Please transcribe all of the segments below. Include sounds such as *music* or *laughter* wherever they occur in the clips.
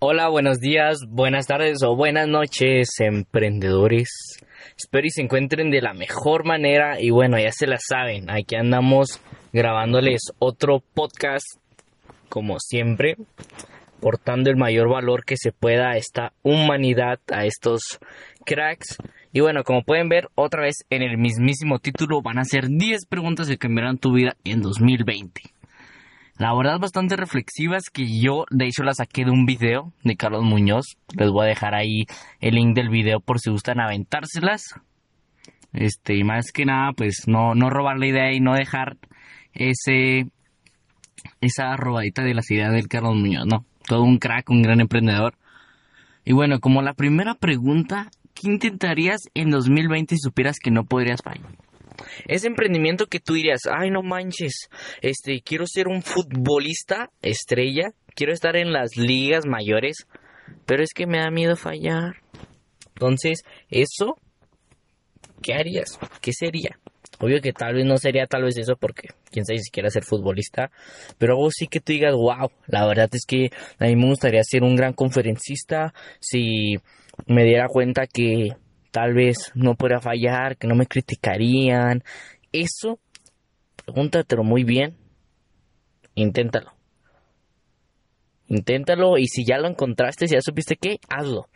Hola, buenos días, buenas tardes o buenas noches, emprendedores. Espero y se encuentren de la mejor manera y bueno, ya se la saben, aquí andamos grabándoles otro podcast como siempre, portando el mayor valor que se pueda a esta humanidad, a estos cracks. Y bueno, como pueden ver, otra vez en el mismísimo título van a ser 10 preguntas que cambiarán tu vida en 2020. La verdad bastante reflexivas que yo de hecho las saqué de un video de Carlos Muñoz. Les voy a dejar ahí el link del video por si gustan aventárselas. Este, y más que nada, pues no, no robar la idea y no dejar ese esa robadita de las ideas del Carlos Muñoz, no. Todo un crack, un gran emprendedor. Y bueno, como la primera pregunta, ¿qué intentarías en 2020 si supieras que no podrías fallar? Ese emprendimiento que tú dirías, ay no manches, este, quiero ser un futbolista estrella, quiero estar en las ligas mayores, pero es que me da miedo fallar. Entonces, eso, ¿qué harías? ¿Qué sería? Obvio que tal vez no sería tal vez eso porque quién sabe si quiera ser futbolista, pero algo sí que tú digas, wow, la verdad es que a mí me gustaría ser un gran conferencista si me diera cuenta que tal vez no podría fallar, que no me criticarían. Eso, pregúntatelo muy bien. Inténtalo. Inténtalo y si ya lo encontraste, si ya supiste qué, hazlo.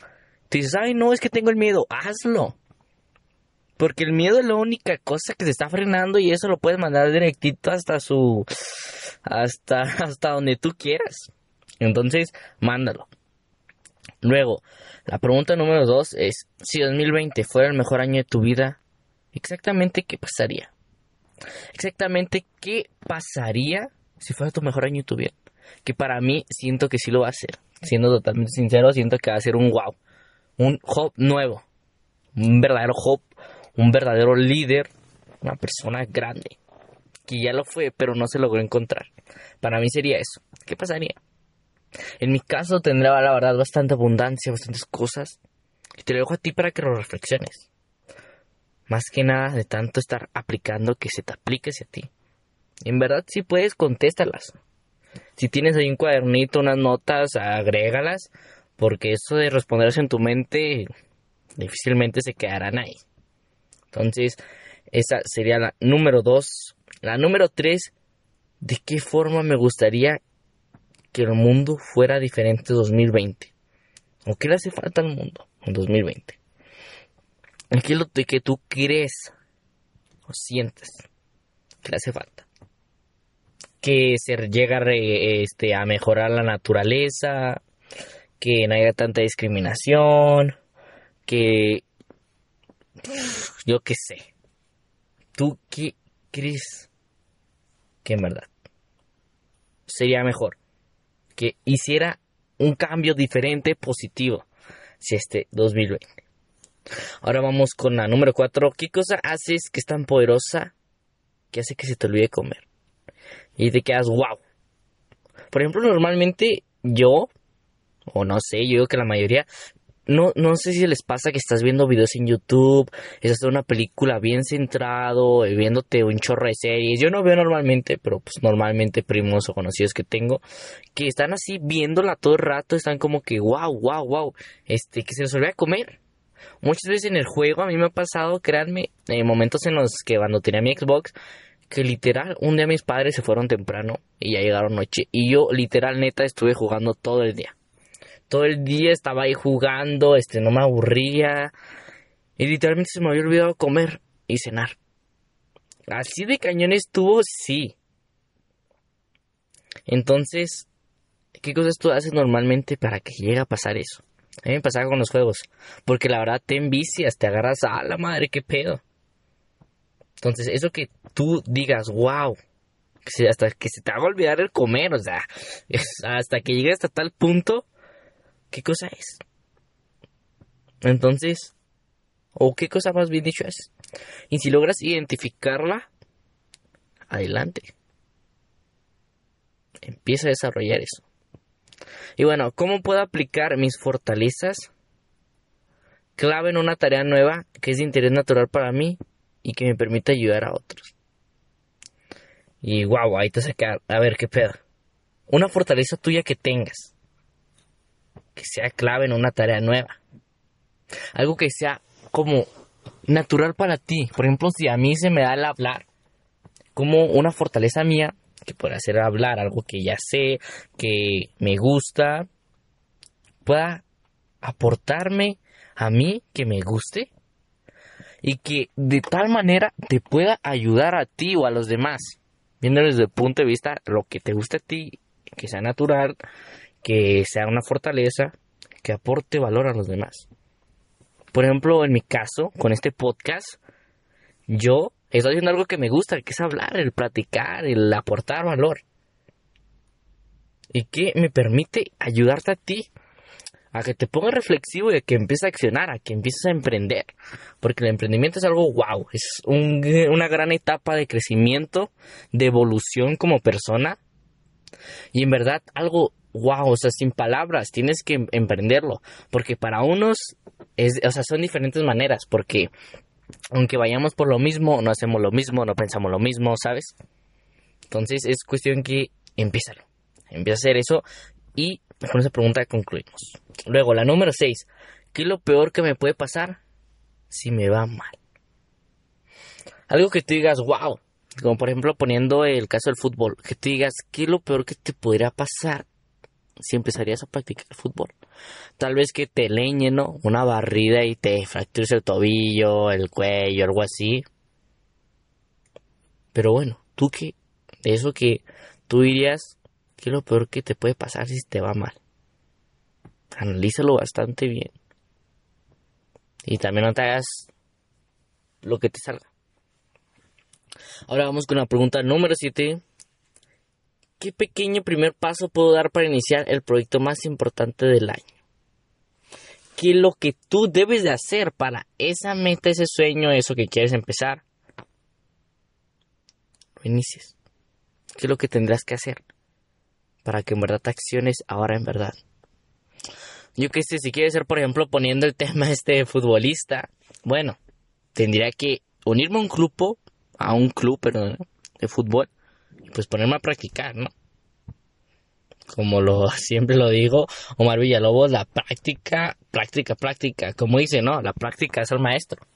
Te dices, ay, no, es que tengo el miedo, hazlo. Porque el miedo es la única cosa que se está frenando y eso lo puedes mandar directito hasta su. hasta, hasta donde tú quieras. Entonces, mándalo. Luego, la pregunta número dos es, si 2020 fuera el mejor año de tu vida, exactamente qué pasaría. Exactamente qué pasaría si fuera tu mejor año de tu vida. Que para mí siento que sí lo va a ser. Siendo totalmente sincero, siento que va a ser un wow. Un hop nuevo. Un verdadero hop. Un verdadero líder. Una persona grande. Que ya lo fue, pero no se logró encontrar. Para mí sería eso. ¿Qué pasaría? En mi caso tendrá la verdad bastante abundancia, bastantes cosas. Y te lo dejo a ti para que lo reflexiones. Más que nada de tanto estar aplicando que se te aplique hacia ti. En verdad, si puedes, contéstalas. Si tienes ahí un cuadernito, unas notas, agrégalas. Porque eso de responderse en tu mente difícilmente se quedarán ahí. Entonces, esa sería la número dos. La número tres, ¿de qué forma me gustaría que el mundo fuera diferente en 2020? ¿O qué le hace falta al mundo en 2020? ¿Qué es lo que tú crees o sientes que le hace falta? Que se llega a, este, a mejorar la naturaleza, que no haya tanta discriminación, que yo qué sé. ¿Tú qué crees que en verdad sería mejor? Que hiciera un cambio diferente, positivo, si este 2020. Ahora vamos con la número 4. ¿Qué cosa haces que es tan poderosa que hace que se te olvide comer? Y te quedas, wow. Por ejemplo, normalmente yo, o no sé, yo digo que la mayoría, no, no sé si les pasa que estás viendo videos en YouTube, estás viendo una película bien centrado, eh, viéndote un chorro de series. Yo no veo normalmente, pero pues normalmente primos o conocidos que tengo, que están así viéndola todo el rato, están como que wow, wow, wow, este, que se les olvida comer. Muchas veces en el juego a mí me ha pasado, créanme, en momentos en los que cuando tenía mi Xbox, que literal, un día mis padres se fueron temprano y ya llegaron noche. Y yo literal neta estuve jugando todo el día todo el día estaba ahí jugando, este, no me aburría. Y literalmente se me había olvidado comer y cenar. Así de cañón estuvo, sí. Entonces, ¿qué cosas tú haces normalmente para que llegue a pasar eso? A mí pasaba con los juegos. Porque la verdad te envicias, te agarras a la madre, qué pedo. Entonces, eso que tú digas, wow, hasta que se te haga olvidar el comer, o sea, *laughs* hasta que llegue hasta tal punto ¿Qué cosa es? Entonces, o qué cosa más bien dicho es. Y si logras identificarla, adelante. Empieza a desarrollar eso. Y bueno, ¿cómo puedo aplicar mis fortalezas? Clave en una tarea nueva que es de interés natural para mí y que me permite ayudar a otros. Y wow, ahí te saca. A ver, qué pedo. Una fortaleza tuya que tengas que sea clave en una tarea nueva. Algo que sea como natural para ti. Por ejemplo, si a mí se me da el hablar, como una fortaleza mía, que pueda ser hablar algo que ya sé, que me gusta, pueda aportarme a mí que me guste y que de tal manera te pueda ayudar a ti o a los demás, viendo desde el punto de vista lo que te gusta a ti, que sea natural, que sea una fortaleza, que aporte valor a los demás. Por ejemplo, en mi caso, con este podcast, yo estoy haciendo algo que me gusta, que es hablar, el platicar, el aportar valor. Y que me permite ayudarte a ti a que te pongas reflexivo y a que empieces a accionar, a que empieces a emprender. Porque el emprendimiento es algo wow, es una gran etapa de crecimiento, de evolución como persona. Y en verdad algo wow, o sea, sin palabras, tienes que em-, emprenderlo. Porque para unos, es, o sea, son diferentes maneras, porque aunque vayamos por lo mismo, no hacemos lo mismo, no pensamos lo mismo, ¿sabes? Entonces es cuestión que empieza empieza a hacer eso y con esa pregunta concluimos. Luego, la número 6. ¿Qué es lo peor que me puede pasar si me va mal? Algo que tú digas, wow. Como por ejemplo poniendo el caso del fútbol. Que tú digas, ¿qué es lo peor que te podría pasar si empezarías a practicar fútbol? Tal vez que te leñen, ¿no? Una barrida y te fractures el tobillo, el cuello, algo así. Pero bueno, tú qué, eso que tú dirías, ¿qué es lo peor que te puede pasar si te va mal? analízalo bastante bien. Y también no te hagas lo que te salga. Ahora vamos con la pregunta número 7. ¿Qué pequeño primer paso puedo dar para iniciar el proyecto más importante del año? ¿Qué es lo que tú debes de hacer para esa meta, ese sueño, eso que quieres empezar? Lo inicies. ¿Qué es lo que tendrás que hacer para que en verdad te acciones ahora en verdad? Yo qué sé, si quieres ser, por ejemplo, poniendo el tema este futbolista, bueno, tendría que unirme a un grupo, a un club, perdón, de fútbol, pues ponerme a practicar, ¿no? Como lo *laughs* siempre lo digo, Omar Villalobos, la práctica, práctica, práctica, como dice, ¿no? La práctica es el maestro.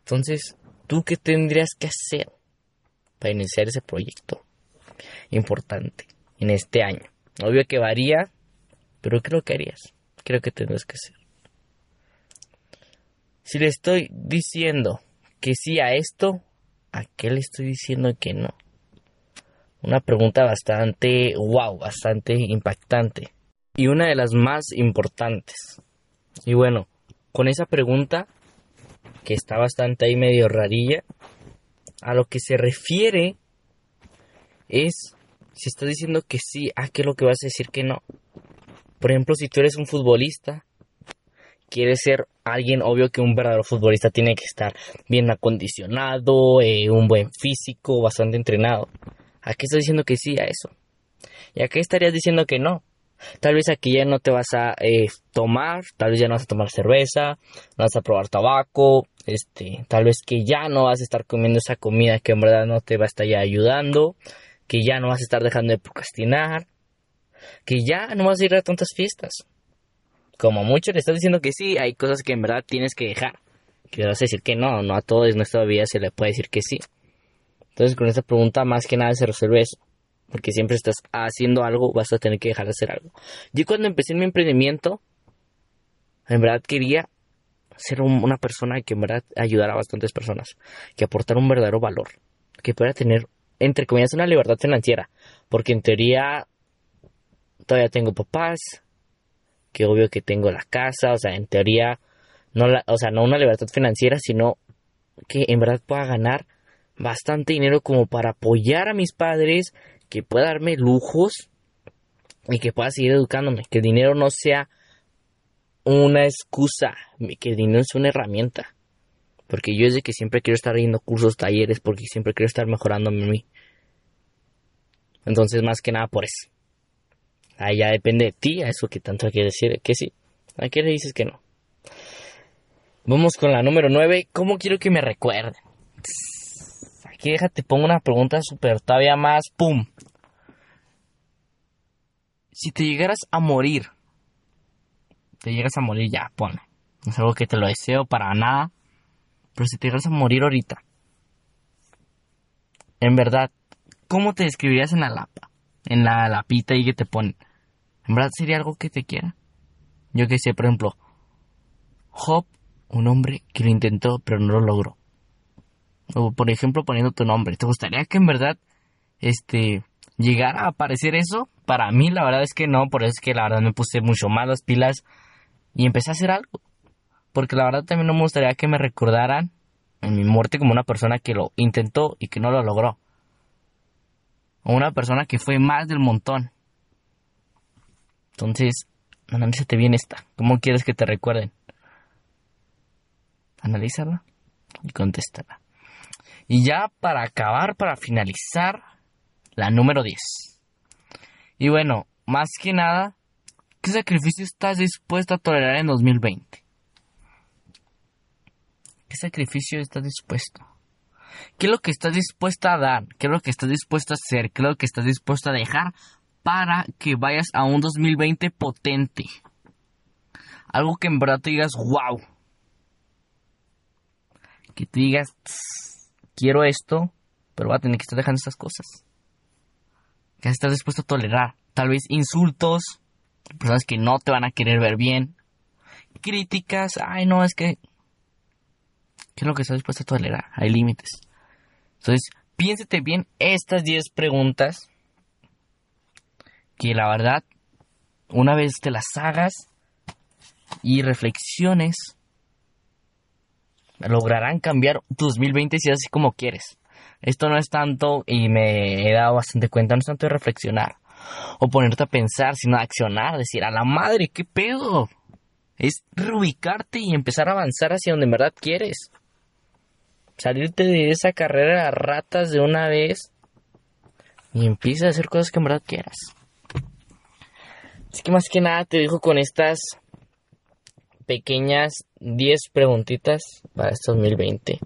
Entonces, ¿tú qué tendrías que hacer para iniciar ese proyecto importante en este año? Obvio que varía pero creo que harías. Creo que tendrás que hacer. Si le estoy diciendo que sí a esto, ¿a qué le estoy diciendo que no? Una pregunta bastante wow, bastante impactante. Y una de las más importantes. Y bueno, con esa pregunta, que está bastante ahí medio rarilla, a lo que se refiere es si estás diciendo que sí, ¿a qué es lo que vas a decir que no? Por ejemplo, si tú eres un futbolista, quieres ser alguien, obvio que un verdadero futbolista tiene que estar bien acondicionado, eh, un buen físico, bastante entrenado. ¿A qué estás diciendo que sí a eso? ¿Y a qué estarías diciendo que no? Tal vez aquí ya no te vas a eh, tomar, tal vez ya no vas a tomar cerveza, no vas a probar tabaco, este, tal vez que ya no vas a estar comiendo esa comida que en verdad no te va a estar ya ayudando, que ya no vas a estar dejando de procrastinar, que ya no vas a ir a tantas fiestas. Como mucho le estás diciendo que sí, hay cosas que en verdad tienes que dejar. Que vas a decir que no, no a todo en nuestra vida se le puede decir que sí. Entonces con esta pregunta más que nada se resuelve eso. Porque siempre estás haciendo algo, vas a tener que dejar de hacer algo. Yo cuando empecé mi emprendimiento, en verdad quería ser una persona que en verdad ayudara a bastantes personas. Que aportara un verdadero valor. Que pueda tener, entre comillas, una libertad financiera. Porque en teoría todavía tengo papás, que obvio que tengo la casa, o sea, en teoría, no la, o sea, no una libertad financiera, sino que en verdad pueda ganar bastante dinero como para apoyar a mis padres, que pueda darme lujos y que pueda seguir educándome, que el dinero no sea una excusa, que el dinero es una herramienta. Porque yo desde que siempre quiero estar yendo cursos, talleres, porque siempre quiero estar mejorándome a mí. Entonces, más que nada por eso. Ahí ya depende de ti, a eso que tanto quiere decir que sí. ¿A qué le dices que no? Vamos con la número 9. ¿Cómo quiero que me recuerden? Aquí déjate, pongo una pregunta súper todavía más. ¡Pum! Si te llegaras a morir te llegas a morir ya, pone. No es algo que te lo deseo para nada. Pero si te llegas a morir ahorita, en verdad, ¿cómo te describirías en la lapa? En la lapita y que te ponen. ¿En verdad sería algo que te quiera? Yo que sé, por ejemplo, Job, un hombre que lo intentó pero no lo logró. O por ejemplo poniendo tu nombre. ¿Te gustaría que en verdad este llegara a aparecer eso? Para mí la verdad es que no, por eso es que la verdad me puse mucho más las pilas y empecé a hacer algo. Porque la verdad también no me gustaría que me recordaran en mi muerte como una persona que lo intentó y que no lo logró. O una persona que fue más del montón. Entonces, analízate bien esta. ¿Cómo quieres que te recuerden? Analízala y contéstala. Y ya para acabar, para finalizar, la número 10. Y bueno, más que nada, ¿qué sacrificio estás dispuesto a tolerar en 2020? ¿Qué sacrificio estás dispuesto? ¿Qué es lo que estás dispuesto a dar? ¿Qué es lo que estás dispuesto a hacer? ¿Qué es lo que estás dispuesto a dejar para que vayas a un 2020 potente? Algo que en verdad te digas, wow. Que te digas, quiero esto, pero va a tener que estar dejando estas cosas. Que estás dispuesto a tolerar. Tal vez insultos, personas que no te van a querer ver bien. Críticas, ay no, es que... ¿Qué es lo que estás dispuesto a tolerar? Hay límites. Entonces, piénsete bien estas 10 preguntas. Que la verdad, una vez te las hagas, y reflexiones lograrán cambiar tu 2020 si es así como quieres. Esto no es tanto, y me he dado bastante cuenta, no es tanto de reflexionar o ponerte a pensar, sino a accionar, decir, a la madre, ¿qué pedo? Es reubicarte y empezar a avanzar hacia donde en verdad quieres. Salirte de esa carrera de ratas de una vez y empieza a hacer cosas que en verdad quieras. Así que más que nada te dejo con estas pequeñas 10 preguntitas para este 2020.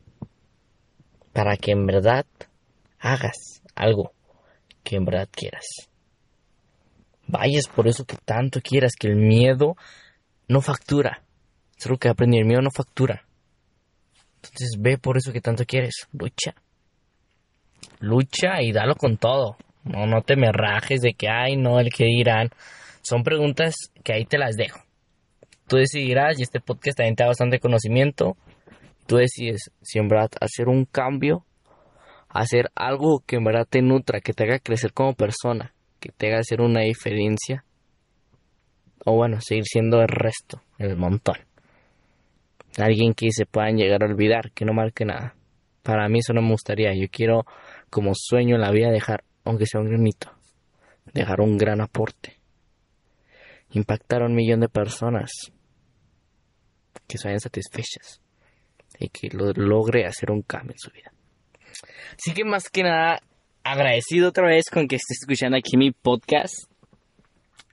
Para que en verdad hagas algo que en verdad quieras. Vayas por eso que tanto quieras, que el miedo no factura. Es lo que aprendí, el miedo no factura. Entonces ve por eso que tanto quieres, lucha. Lucha y dalo con todo. No, no te me rajes de que, ay, no, el que dirán. Son preguntas que ahí te las dejo. Tú decidirás, y este podcast también te da bastante conocimiento. Tú decides si en verdad hacer un cambio, hacer algo que en verdad te nutra, que te haga crecer como persona, que te haga hacer una diferencia. O bueno, seguir siendo el resto, el montón. Alguien que se puedan llegar a olvidar, que no marque nada. Para mí eso no me gustaría. Yo quiero, como sueño en la vida, dejar, aunque sea un granito, dejar un gran aporte impactar a un millón de personas que se vayan satisfechas y que lo logre hacer un cambio en su vida. Así que más que nada, agradecido otra vez con que estés escuchando aquí mi podcast.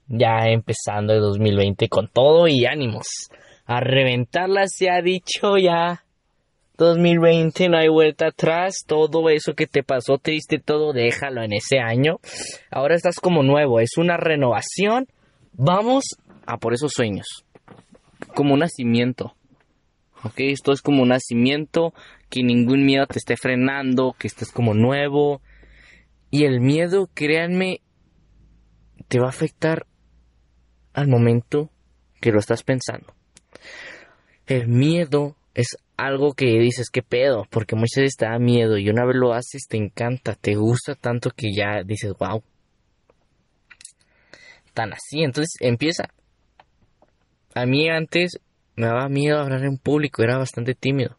Ya empezando el 2020 con todo y ánimos. A reventarla se ha dicho ya. 2020 no hay vuelta atrás. Todo eso que te pasó triste, todo déjalo en ese año. Ahora estás como nuevo. Es una renovación Vamos a por esos sueños. Como un nacimiento. ¿Ok? Esto es como un nacimiento, que ningún miedo te esté frenando, que estés como nuevo. Y el miedo, créanme, te va a afectar al momento que lo estás pensando. El miedo es algo que dices, ¿qué pedo? Porque muchas veces te da miedo y una vez lo haces te encanta, te gusta tanto que ya dices, wow, tan así. Entonces empieza. A mí antes me daba miedo hablar en público, era bastante tímido.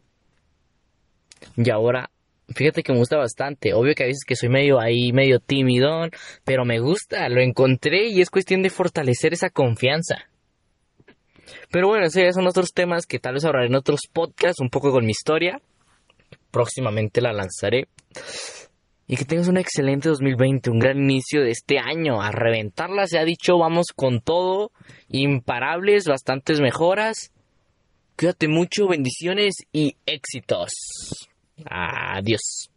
Y ahora, fíjate que me gusta bastante. Obvio que a veces que soy medio ahí, medio tímidón, pero me gusta, lo encontré y es cuestión de fortalecer esa confianza. Pero bueno, esos son otros temas que tal vez hablaré en otros podcasts, un poco con mi historia. Próximamente la lanzaré y que tengas un excelente 2020, un gran inicio de este año. A reventarla, se ha dicho, vamos con todo, imparables, bastantes mejoras. Cuídate mucho, bendiciones y éxitos. Adiós.